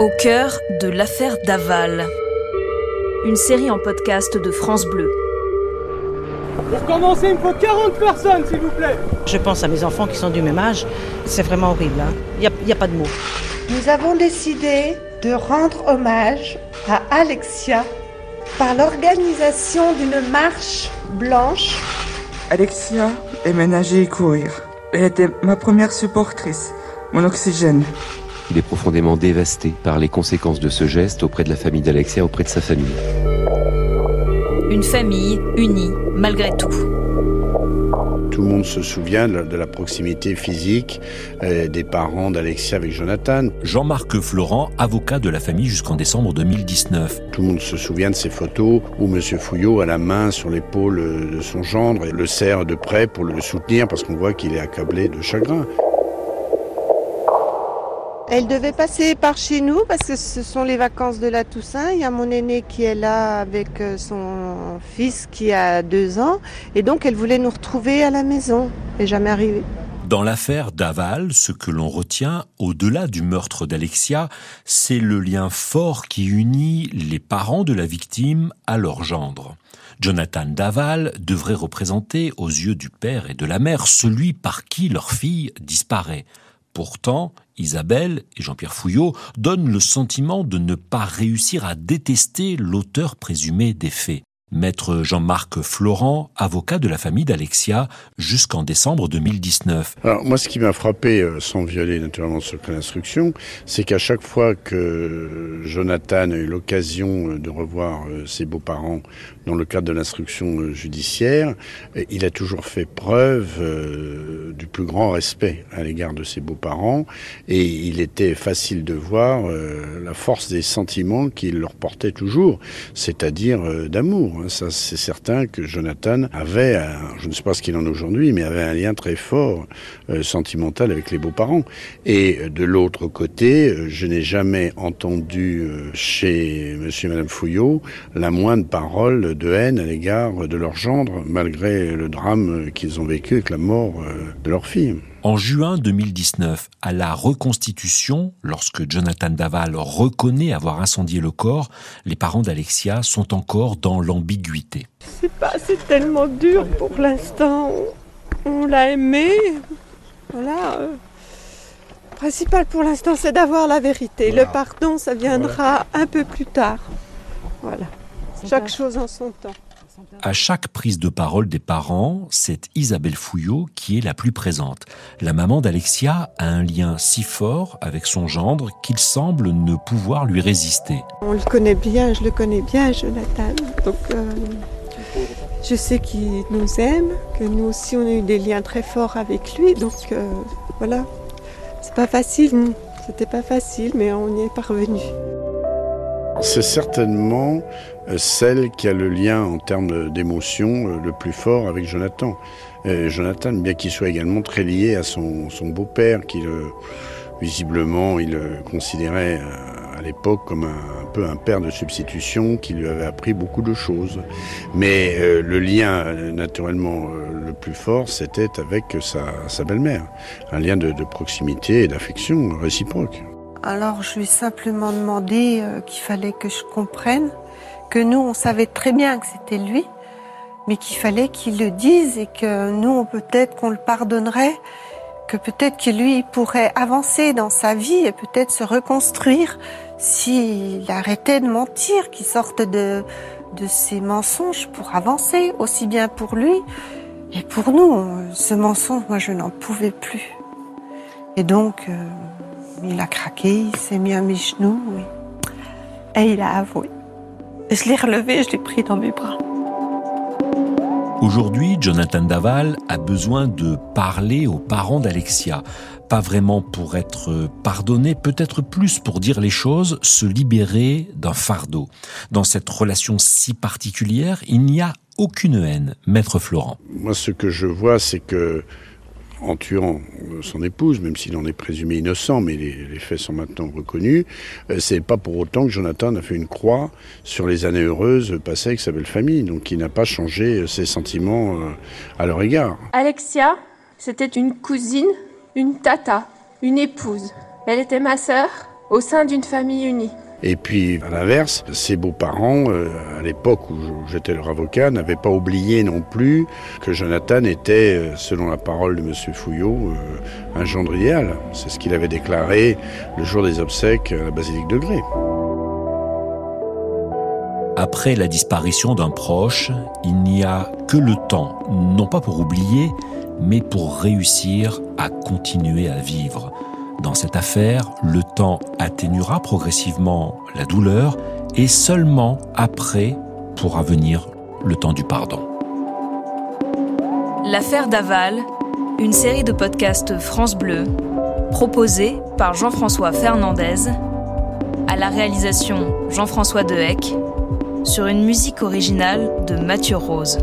Au cœur de l'affaire Daval. Une série en podcast de France Bleu. Pour commencer, il me faut 40 personnes, s'il vous plaît. Je pense à mes enfants qui sont du même âge. C'est vraiment horrible. hein. Il n'y a, pas de mots. Nous avons décidé de rendre hommage à Alexia par l'organisation d'une marche blanche. Alexia aimait nager et courir. Elle était ma première supportrice, mon oxygène. Il est profondément dévasté par les conséquences de ce geste auprès de la famille d'Alexia, auprès de sa famille. Une famille unie malgré tout. Tout le monde se souvient de la, proximité physique euh, des parents d'Alexia avec Jonathan. Jean-Marc Florent, avocat de la famille jusqu'en décembre 2019. Tout le monde se souvient de ces photos où M. Fouillot a la main sur l'épaule de son gendre et le serre de près pour le soutenir parce qu'on voit qu'il est accablé de chagrin. Elle devait passer par chez nous parce que ce sont les vacances de la Toussaint. Il y a mon aîné qui est là avec euh, son fils qui a deux ans. Et donc elle voulait nous retrouver à la maison. Et jamais arrivé. Dans l'affaire Daval, ce que l'on retient, au-delà du meurtre d'Alexia, c'est le lien fort qui unit les parents de la victime à leur gendre. Jonathan Daval devrait représenter, aux yeux du père et de la mère, celui par qui leur fille disparaît. Pourtant, Isabelle et Jean-Pierre Fouillot donnent le sentiment de ne pas réussir à détester l'auteur présumé des faits. Maître Jean-Marc Florent, avocat de la famille d'Alexia, jusqu'en décembre 2019. Alors moi, ce qui m'a frappé, euh, sans violer naturellement le secret d'instruction, c'est qu'à chaque fois que Jonathan a eu l'occasion euh, de revoir euh, ses beaux-parents dans le cadre de l'instruction judiciaire, il a toujours fait preuve du plus grand respect à l'égard de ses beaux-parents et il était facile de voir la force des sentiments qu'il leur portait toujours, c'est-à-dire d'amour. Ça, c'est certain que Jonathan avait, je ne sais pas ce qu'il en est aujourd'hui, mais avait un lien très fort euh, sentimental avec les beaux-parents. Et euh, de l'autre côté, euh, je n'ai jamais entendu chez Monsieur et Madame Fouillot la moindre parole de haine à l'égard de leur gendre, malgré le drame qu'ils ont vécu avec la mort de leur fille. En juin 2019, à la reconstitution, lorsque Jonathan Daval reconnaît avoir incendié le corps, les parents d'Alexia sont encore dans l'ambiguïté. C'est pas, c'est tellement dur pour l'instant. On, on l'a aimé. Voilà. euh. Le principal pour l'instant, c'est d'avoir la vérité. Le pardon, ça viendra un peu plus tard. Voilà. Chaque chose en son temps. À chaque prise de parole des parents, c'est Isabelle Fouillot qui est la plus présente. La maman d'Alexia a un lien si fort avec son gendre qu'il semble ne pouvoir lui résister. On le connaît bien, je le connais bien, Jonathan. Donc, euh, je sais qu'il nous aime, que nous aussi, on a eu des liens très forts avec lui. Donc, euh, voilà. C'est pas facile, c'était pas facile, mais on y est parvenu. C'est certainement celle qui a le lien en termes d'émotion euh, le plus fort avec Jonathan. Euh, Jonathan, bien qu'il soit également très lié à son, beau-père, qui le, visiblement il considérait euh, à l'époque comme un, peu un père de substitution qui lui avait appris beaucoup de choses. Mais euh, le lien euh, naturellement euh, le plus fort, c'était avec sa, belle-mère. Un lien de proximité et d'affection réciproque. Alors, je lui ai simplement demandé euh, qu'il fallait que je comprenne que nous, on savait très bien que c'était lui, mais qu'il fallait qu'il le dise et que nous, peut-être qu'on le pardonnerait, que peut-être que lui pourrait avancer dans sa vie et peut-être se reconstruire s'il arrêtait de mentir, qu'il sorte de, de ses mensonges pour avancer, aussi bien pour lui et pour nous. Ce mensonge, moi, je n'en pouvais plus. Et donc, euh, il a craqué, il s'est mis à mes genoux et, et il a avoué. Je l'ai relevé, je l'ai pris dans mes bras. Aujourd'hui, Jonathan Daval a besoin de parler aux parents d'Alexia. Pas vraiment pour être pardonné, peut-être plus pour dire les choses, se libérer d'un fardeau. Dans cette relation si particulière, il n'y a aucune haine, maître Florent. Moi, ce que je vois, c'est que en tuant son épouse, même s'il en est présumé innocent, mais les, faits sont maintenant reconnus, euh, c'est pas pour autant que Jonathan a fait une croix sur les années heureuses passées avec sa belle famille, donc il n'a pas changé ses sentiments euh, à leur égard. Alexia, c'était une cousine, une tata, une épouse. Elle était ma sœur au sein d'une famille unie. Et puis, à l'inverse, ses beaux-parents, euh, à l'époque où j'étais leur avocat, n'avaient pas oublié non plus que Jonathan était, euh, selon la parole de M. Fouillot, euh, un gendre idéal. C'est ce qu'il avait déclaré le jour des obsèques à la basilique de Grès. Après la disparition d'un proche, il n'y a que le temps, non pas pour oublier, mais pour réussir à continuer à vivre. Dans cette affaire, le temps atténuera progressivement la douleur et seulement après pourra venir le temps du pardon. L'affaire Daval, une série de podcasts France Bleu, proposée par Jean-François Fernandez, à la réalisation Jean-François Dehec, sur une musique originale de Mathieu Rose.